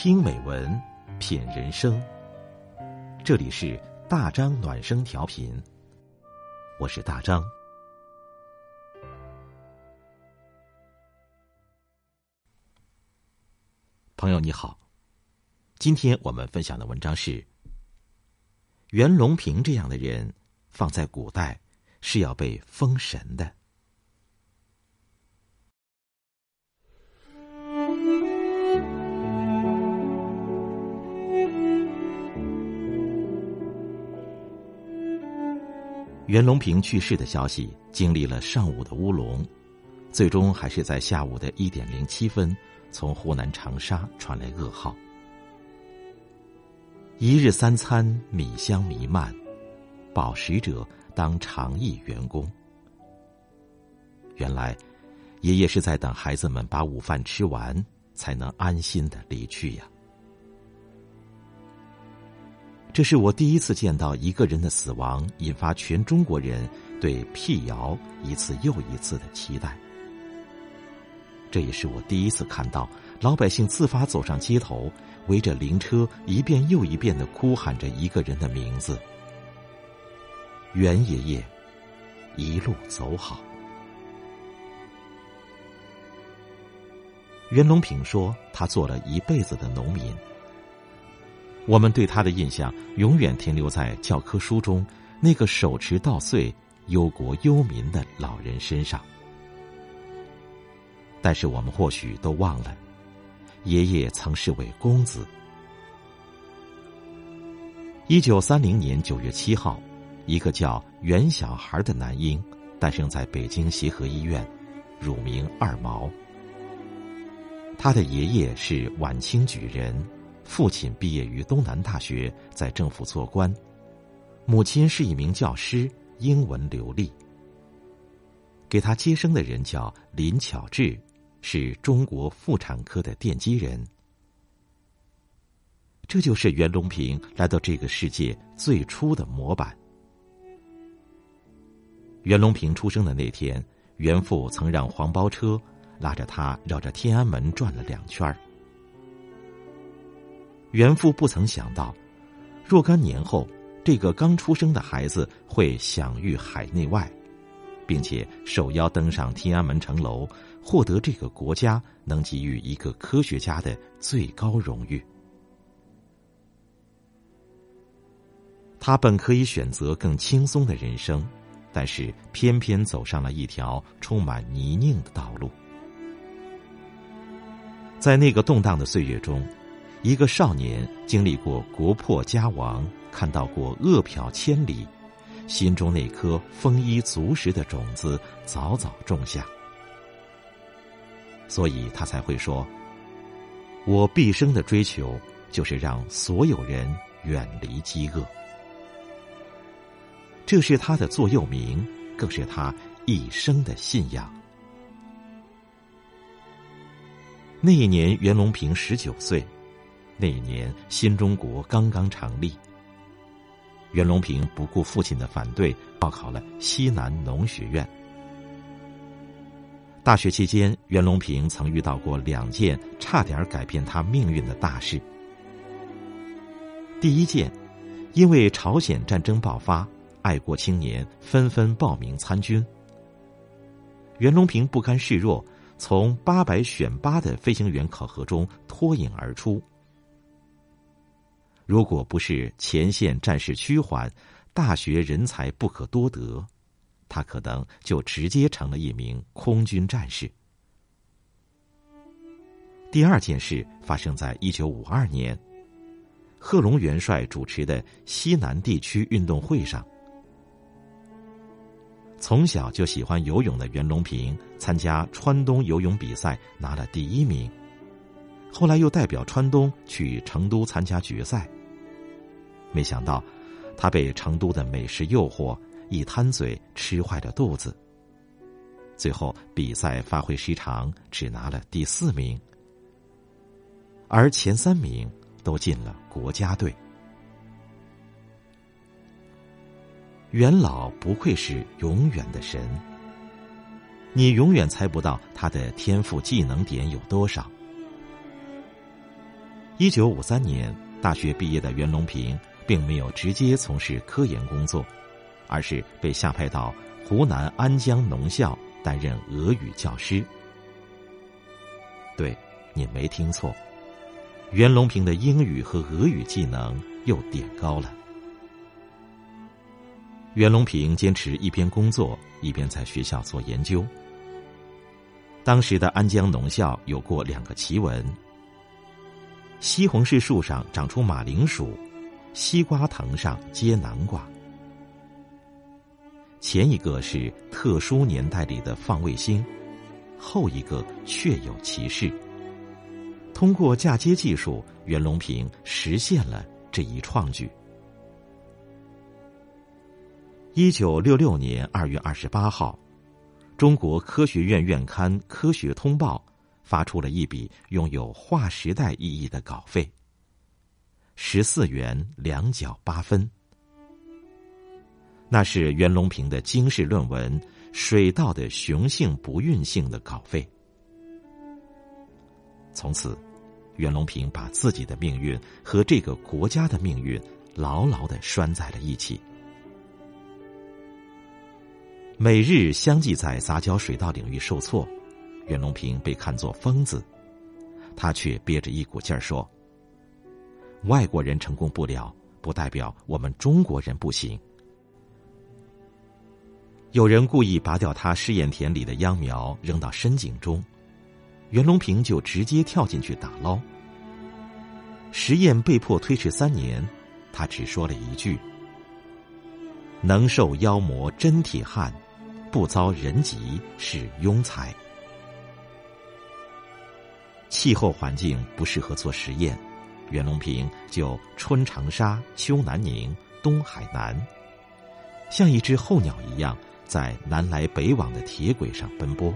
听美文，品人生。这里是大张暖声调频，我是大张。朋友你好，今天我们分享的文章是袁隆平这样的人，放在古代是要被封神的。袁隆平去世的消息，经历了上午的乌龙，最终还是在下午的一点零七分，从湖南长沙传来噩耗：一日三餐米香弥漫，饱食者当长役员工。原来，爷爷是在等孩子们把午饭吃完，才能安心的离去呀。这是我第一次见到一个人的死亡引发全中国人对辟谣一次又一次的期待。这也是我第一次看到老百姓自发走上街头，围着灵车一遍又一遍的哭喊着一个人的名字：“袁爷爷，一路走好。”袁隆平说：“他做了一辈子的农民。”我们对他的印象永远停留在教科书中那个手持稻穗、忧国忧民的老人身上，但是我们或许都忘了，爷爷曾是位公子。一九三零年九月七号，一个叫袁小孩的男婴诞生在北京协和医院，乳名二毛。他的爷爷是晚清举人。父亲毕业于东南大学，在政府做官；母亲是一名教师，英文流利。给他接生的人叫林巧稚，是中国妇产科的奠基人。这就是袁隆平来到这个世界最初的模板。袁隆平出生的那天，袁父曾让黄包车拉着他绕着天安门转了两圈儿。袁父不曾想到，若干年后，这个刚出生的孩子会享誉海内外，并且受邀登上天安门城楼，获得这个国家能给予一个科学家的最高荣誉。他本可以选择更轻松的人生，但是偏偏走上了一条充满泥泞的道路。在那个动荡的岁月中。一个少年经历过国破家亡，看到过饿殍千里，心中那颗丰衣足食的种子早早种下，所以他才会说：“我毕生的追求就是让所有人远离饥饿。”这是他的座右铭，更是他一生的信仰。那一年，袁隆平十九岁。那一年，新中国刚刚成立。袁隆平不顾父亲的反对，报考了西南农学院。大学期间，袁隆平曾遇到过两件差点改变他命运的大事。第一件，因为朝鲜战争爆发，爱国青年纷纷报名参军。袁隆平不甘示弱，从八百选拔的飞行员考核中脱颖而出。如果不是前线战事趋缓，大学人才不可多得，他可能就直接成了一名空军战士。第二件事发生在一九五二年，贺龙元帅主持的西南地区运动会上，从小就喜欢游泳的袁隆平参加川东游泳比赛，拿了第一名，后来又代表川东去成都参加决赛。没想到，他被成都的美食诱惑，一贪嘴吃坏了肚子。最后比赛发挥失常，只拿了第四名，而前三名都进了国家队。元老不愧是永远的神，你永远猜不到他的天赋技能点有多少。一九五三年大学毕业的袁隆平，并没有直接从事科研工作，而是被下派到湖南安江农校担任俄语教师。对，你没听错，袁隆平的英语和俄语技能又点高了。袁隆平坚持一边工作一边在学校做研究。当时的安江农校有过两个奇闻：西红柿树上长出马铃薯，西瓜藤上结南瓜。前一个是特殊年代里的放卫星，后一个确有其事。通过嫁接技术，袁隆平实现了这一创举。一九六六年二月二十八号。中国科学院院刊《科学通报》发出了一笔拥有划时代意义的稿费，十四元两角八分。那是袁隆平的经世论文《水稻的雄性不孕性》的稿费。从此，袁隆平把自己的命运和这个国家的命运牢牢的拴在了一起。每日相继在杂交水稻领域受挫，袁隆平被看作疯子，他却憋着一股劲儿说：“外国人成功不了，不代表我们中国人不行。”有人故意拔掉他试验田里的秧苗，扔到深井中，袁隆平就直接跳进去打捞。实验被迫推迟三年，他只说了一句：“能受妖魔真铁汉。”不遭人疾是庸才。气候环境不适合做实验，袁隆平就春长沙，秋南宁，冬海南，像一只候鸟一样在南来北往的铁轨上奔波。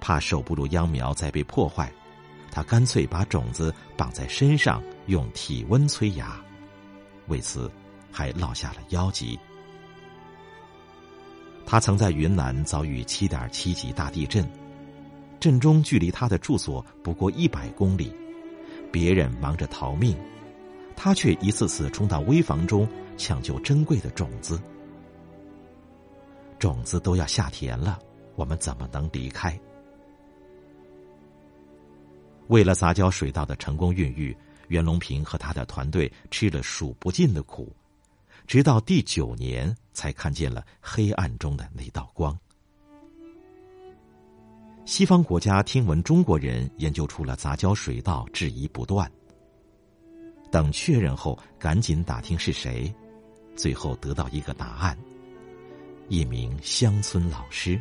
怕守不住秧苗再被破坏，他干脆把种子绑在身上，用体温催芽，为此还落下了腰疾。他曾在云南遭遇七点七级大地震，震中距离他的住所不过一百公里，别人忙着逃命，他却一次次冲到危房中抢救珍贵的种子。种子都要下田了，我们怎么能离开？为了杂交水稻的成功孕育，袁隆平和他的团队吃了数不尽的苦。直到第九年，才看见了黑暗中的那道光。西方国家听闻中国人研究出了杂交水稻，质疑不断。等确认后，赶紧打听是谁，最后得到一个答案：一名乡村老师。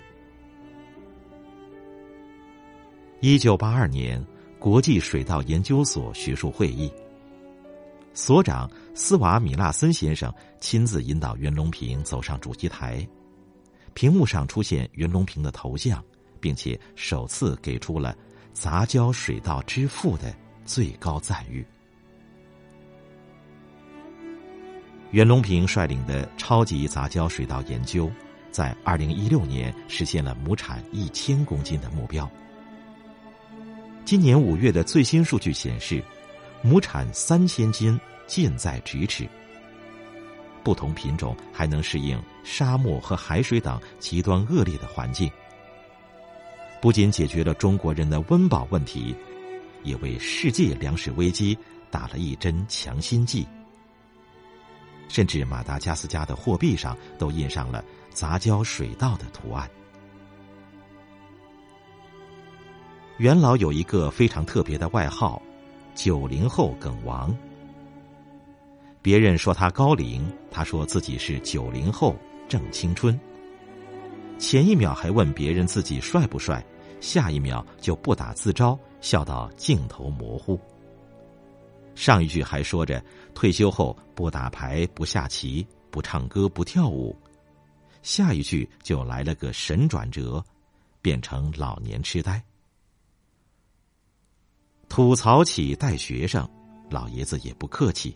一九八二年，国际水稻研究所学术会议。所长斯瓦米纳森先生亲自引导袁隆平走上主席台，屏幕上出现袁隆平的头像，并且首次给出了“杂交水稻之父”的最高赞誉。袁隆平率领的超级杂交水稻研究，在二零一六年实现了亩产一千公斤的目标。今年五月的最新数据显示。亩产三千斤，近在咫尺。不同品种还能适应沙漠和海水等极端恶劣的环境，不仅解决了中国人的温饱问题，也为世界粮食危机打了一针强心剂。甚至马达加斯加的货币上都印上了杂交水稻的图案。元老有一个非常特别的外号。九零后梗王，别人说他高龄，他说自己是九零后正青春。前一秒还问别人自己帅不帅，下一秒就不打自招，笑到镜头模糊。上一句还说着退休后不打牌、不下棋、不唱歌、不跳舞，下一句就来了个神转折，变成老年痴呆。吐槽起带学生，老爷子也不客气。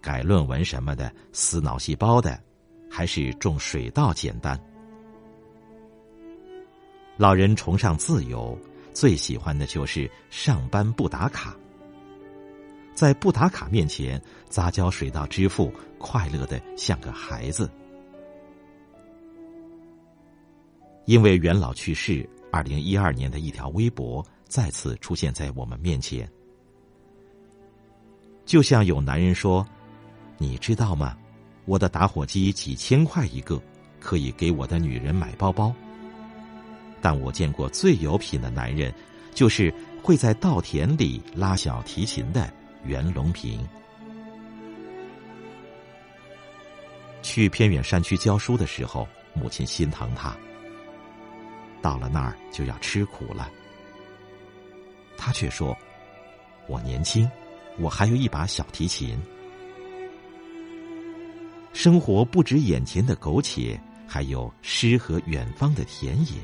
改论文什么的，死脑细胞的，还是种水稻简单。老人崇尚自由，最喜欢的就是上班不打卡。在不打卡面前杂交水稻之父，快乐的像个孩子。因为元老去世，二零一二年的一条微博再次出现在我们面前。就像有男人说：“你知道吗？我的打火机几千块一个，可以给我的女人买包包。”但我见过最有品的男人，就是会在稻田里拉小提琴的。袁隆平去偏远山区教书的时候，母亲心疼他。到了那儿就要吃苦了，他却说：“我年轻，我还有一把小提琴。生活不止眼前的苟且，还有诗和远方的田野。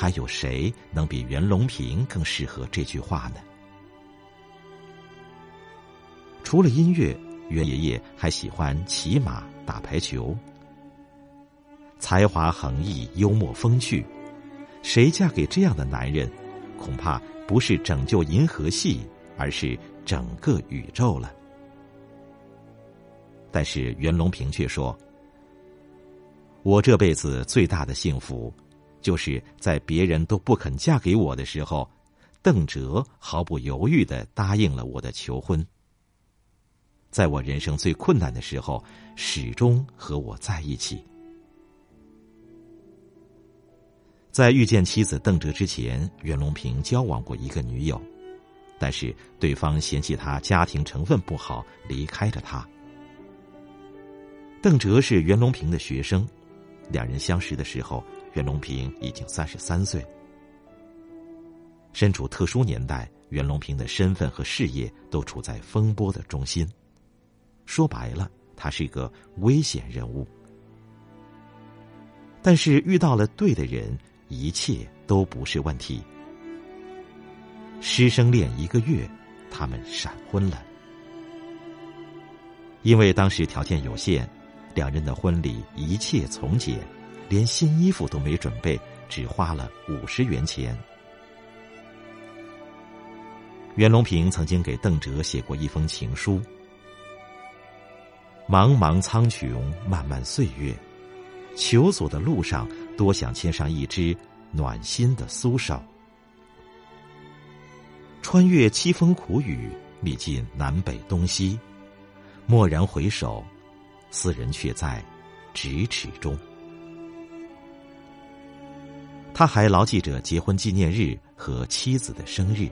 还有谁能比袁隆平更适合这句话呢？”除了音乐，袁爷爷还喜欢骑马、打排球。才华横溢、幽默风趣，谁嫁给这样的男人，恐怕不是拯救银河系，而是整个宇宙了。但是袁隆平却说：“我这辈子最大的幸福，就是在别人都不肯嫁给我的时候，邓哲毫不犹豫的答应了我的求婚。”在我人生最困难的时候，始终和我在一起。在遇见妻子邓哲之前，袁隆平交往过一个女友，但是对方嫌弃他家庭成分不好，离开了他。邓哲是袁隆平的学生，两人相识的时候，袁隆平已经三十三岁。身处特殊年代，袁隆平的身份和事业都处在风波的中心。说白了，他是一个危险人物。但是遇到了对的人，一切都不是问题。师生恋一个月，他们闪婚了。因为当时条件有限，两人的婚礼一切从简，连新衣服都没准备，只花了五十元钱。袁隆平曾经给邓哲写过一封情书。茫茫苍穹，漫漫岁月，求索的路上，多想牵上一只暖心的苏手。穿越凄风苦雨，历尽南北东西，蓦然回首，斯人却在咫尺中。他还牢记着结婚纪念日和妻子的生日。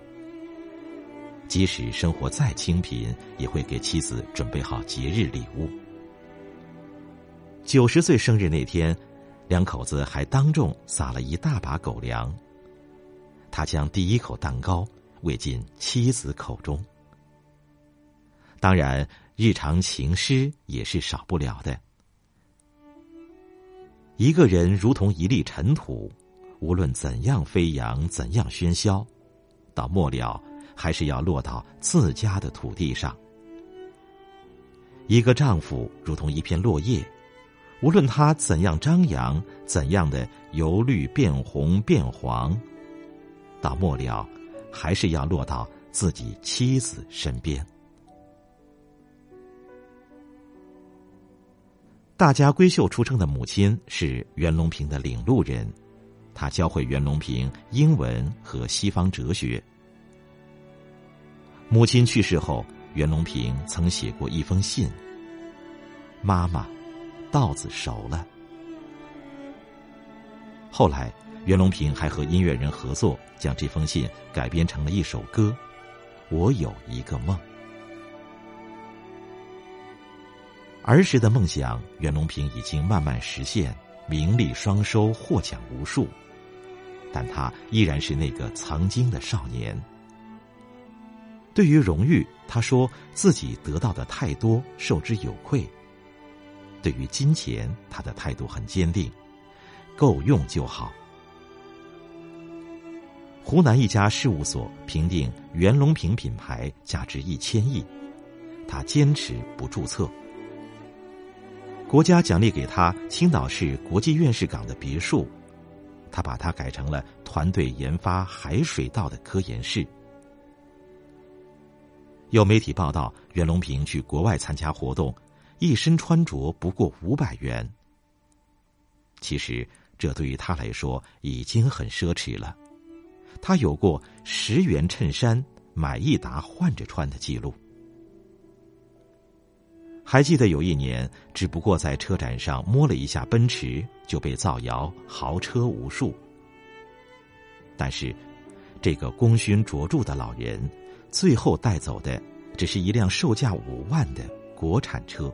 即使生活再清贫，也会给妻子准备好节日礼物。九十岁生日那天，两口子还当众撒了一大把狗粮。他将第一口蛋糕喂进妻子口中。当然，日常情诗也是少不了的。一个人如同一粒尘土，无论怎样飞扬，怎样喧嚣，到末了。还是要落到自家的土地上。一个丈夫如同一片落叶，无论他怎样张扬，怎样的由绿变红变黄，到末了，还是要落到自己妻子身边。大家闺秀出生的母亲是袁隆平的领路人，他教会袁隆平英文和西方哲学。母亲去世后，袁隆平曾写过一封信：“妈妈，稻子熟了。”后来，袁隆平还和音乐人合作，将这封信改编成了一首歌，《我有一个梦》。儿时的梦想，袁隆平已经慢慢实现，名利双收，获奖无数，但他依然是那个曾经的少年。对于荣誉，他说自己得到的太多，受之有愧。对于金钱，他的态度很坚定，够用就好。湖南一家事务所评定袁隆平品牌价值一千亿，他坚持不注册。国家奖励给他青岛市国际院士港的别墅，他把它改成了团队研发海水稻的科研室。有媒体报道，袁隆平去国外参加活动，一身穿着不过五百元。其实，这对于他来说已经很奢侈了。他有过十元衬衫买一打换着穿的记录。还记得有一年，只不过在车展上摸了一下奔驰，就被造谣豪车无数。但是，这个功勋卓著的老人，最后带走的只是一辆售价五万的国产车。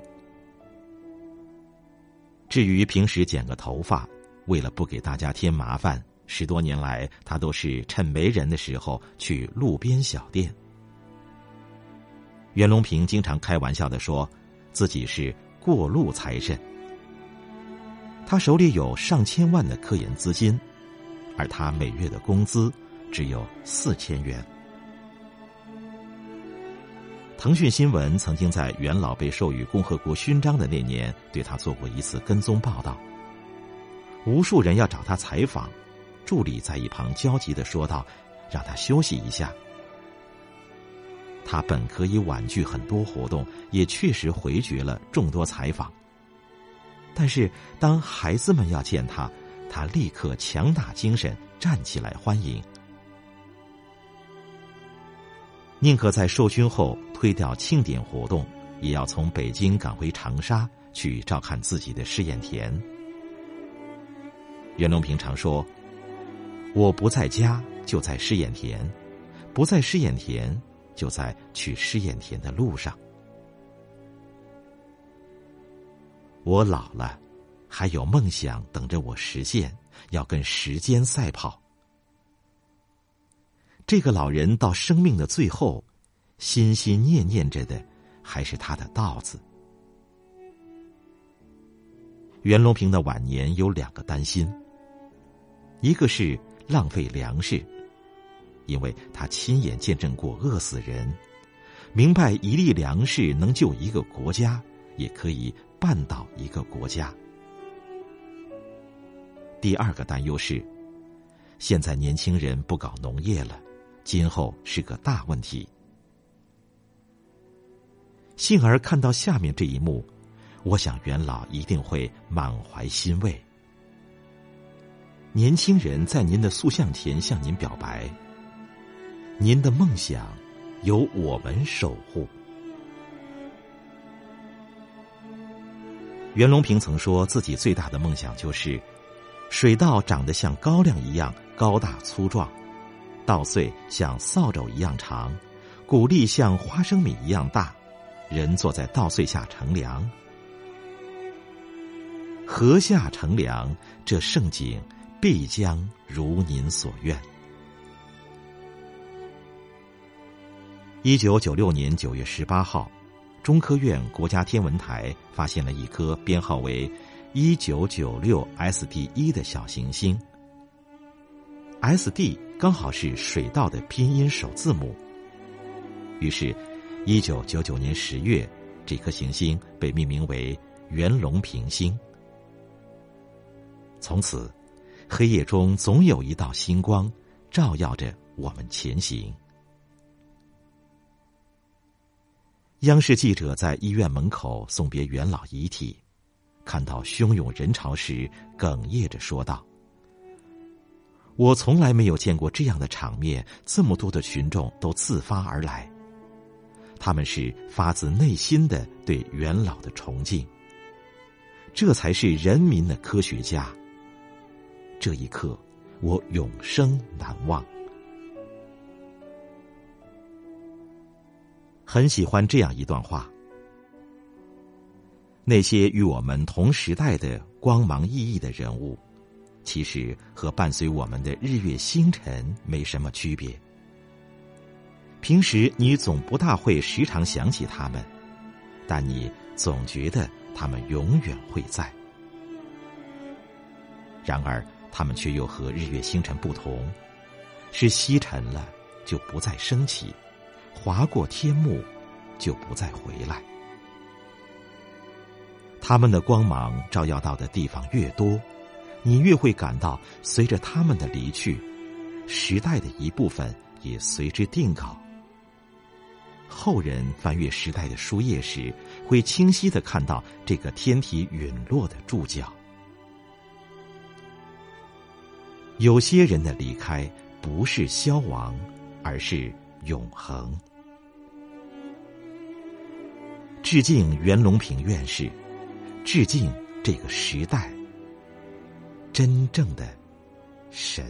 至于平时剪个头发，为了不给大家添麻烦，十多年来他都是趁没人的时候去路边小店。袁隆平经常开玩笑的说。自己是过路财神，他手里有上千万的科研资金，而他每月的工资只有四千元。腾讯新闻曾经在元老被授予共和国勋章的那年，对他做过一次跟踪报道。无数人要找他采访，助理在一旁焦急的说道：“让他休息一下。”他本可以婉拒很多活动，也确实回绝了众多采访。但是，当孩子们要见他，他立刻强打精神站起来欢迎。宁可在受勋后推掉庆典活动，也要从北京赶回长沙去照看自己的试验田。袁隆平常说：“我不在家，就在试验田；不在试验田。”就在去试验田的路上，我老了，还有梦想等着我实现，要跟时间赛跑。这个老人到生命的最后，心心念念着的还是他的稻子。袁隆平的晚年有两个担心，一个是浪费粮食。因为他亲眼见证过饿死人，明白一粒粮食能救一个国家，也可以绊倒一个国家。第二个担忧是，现在年轻人不搞农业了，今后是个大问题。幸而看到下面这一幕，我想元老一定会满怀欣慰。年轻人在您的塑像前向您表白。您的梦想由我们守护。袁隆平曾说自己最大的梦想就是水稻长得像高粱一样高大粗壮，稻穗像扫帚一样长，谷粒像花生米一样大，人坐在稻穗下乘凉。禾下乘凉，这盛景必将如您所愿。一九九六年九月十八号，中科院国家天文台发现了一颗编号为一九九六 SD 一的小行星。SD 刚好是水稻的拼音首字母。于是，一九九九年十月，这颗行星被命名为袁隆平星。从此，黑夜中总有一道星光，照耀着我们前行。央视记者在医院门口送别元老遗体，看到汹涌人潮时，哽咽着说道：“我从来没有见过这样的场面，这么多的群众都自发而来，他们是发自内心的对元老的崇敬。这才是人民的科学家。这一刻，我永生难忘。”很喜欢这样一段话：那些与我们同时代的光芒熠熠的人物，其实和伴随我们的日月星辰没什么区别。平时你总不大会时常想起他们，但你总觉得他们永远会在。然而，他们却又和日月星辰不同，是西沉了就不再升起。划过天幕，就不再回来。他们的光芒照耀到的地方越多，你越会感到，随着他们的离去，时代的一部分也随之定稿。后人翻阅时代的书页时，会清晰的看到这个天体陨落的注脚。有些人的离开不是消亡，而是永恒。致敬袁隆平院士，致敬这个时代，真正的神。